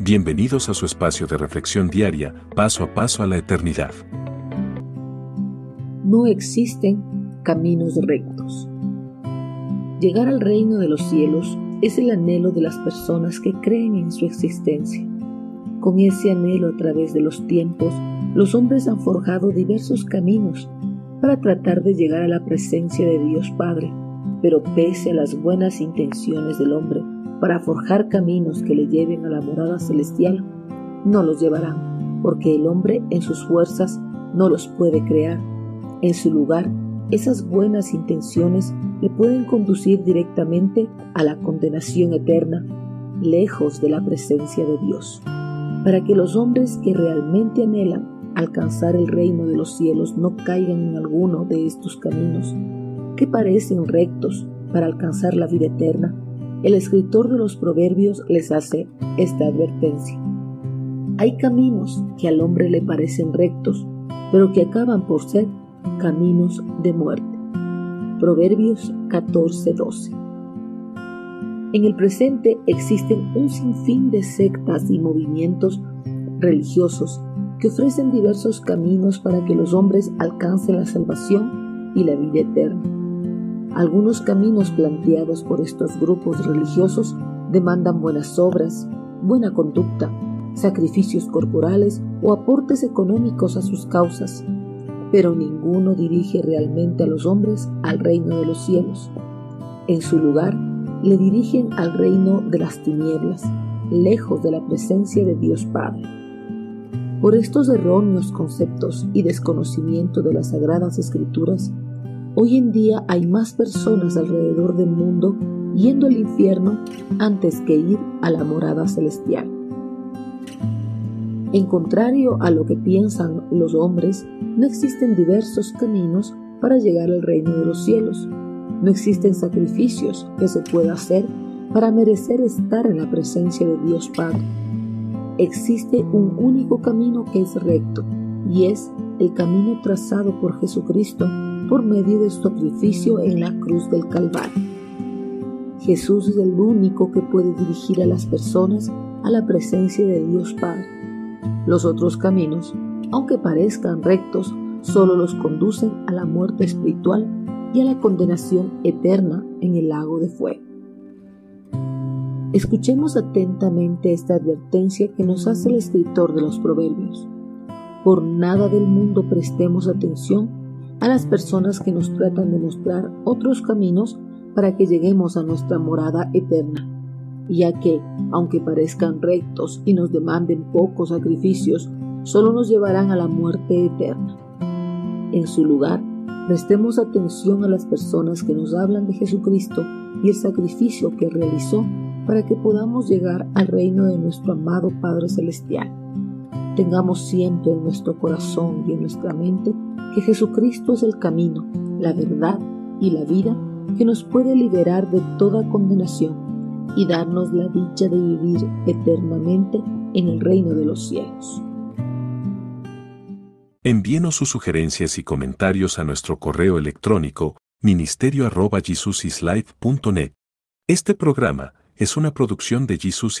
Bienvenidos a su espacio de reflexión diaria, paso a paso a la eternidad. No existen caminos rectos. Llegar al reino de los cielos es el anhelo de las personas que creen en su existencia. Con ese anhelo a través de los tiempos, los hombres han forjado diversos caminos para tratar de llegar a la presencia de Dios Padre, pero pese a las buenas intenciones del hombre, para forjar caminos que le lleven a la morada celestial, no los llevarán, porque el hombre en sus fuerzas no los puede crear. En su lugar, esas buenas intenciones le pueden conducir directamente a la condenación eterna, lejos de la presencia de Dios. Para que los hombres que realmente anhelan alcanzar el reino de los cielos no caigan en alguno de estos caminos, que parecen rectos para alcanzar la vida eterna, el escritor de los proverbios les hace esta advertencia. Hay caminos que al hombre le parecen rectos, pero que acaban por ser caminos de muerte. Proverbios 14:12. En el presente existen un sinfín de sectas y movimientos religiosos que ofrecen diversos caminos para que los hombres alcancen la salvación y la vida eterna. Algunos caminos planteados por estos grupos religiosos demandan buenas obras, buena conducta, sacrificios corporales o aportes económicos a sus causas, pero ninguno dirige realmente a los hombres al reino de los cielos. En su lugar, le dirigen al reino de las tinieblas, lejos de la presencia de Dios Padre. Por estos erróneos conceptos y desconocimiento de las sagradas escrituras, Hoy en día hay más personas alrededor del mundo yendo al infierno antes que ir a la morada celestial. En contrario a lo que piensan los hombres, no existen diversos caminos para llegar al reino de los cielos. No existen sacrificios que se pueda hacer para merecer estar en la presencia de Dios Padre. Existe un único camino que es recto, y es el camino trazado por Jesucristo por medio de su sacrificio en la cruz del Calvario. Jesús es el único que puede dirigir a las personas a la presencia de Dios Padre. Los otros caminos, aunque parezcan rectos, solo los conducen a la muerte espiritual y a la condenación eterna en el lago de fuego. Escuchemos atentamente esta advertencia que nos hace el escritor de los Proverbios. Por nada del mundo prestemos atención a las personas que nos tratan de mostrar otros caminos para que lleguemos a nuestra morada eterna, ya que, aunque parezcan rectos y nos demanden pocos sacrificios, solo nos llevarán a la muerte eterna. En su lugar, prestemos atención a las personas que nos hablan de Jesucristo y el sacrificio que realizó para que podamos llegar al reino de nuestro amado Padre Celestial. Tengamos siempre en nuestro corazón y en nuestra mente que Jesucristo es el camino, la verdad y la vida que nos puede liberar de toda condenación y darnos la dicha de vivir eternamente en el reino de los cielos. Envíenos sus sugerencias y comentarios a nuestro correo electrónico ministerio.jesusislife.net. Este programa es una producción de Jesus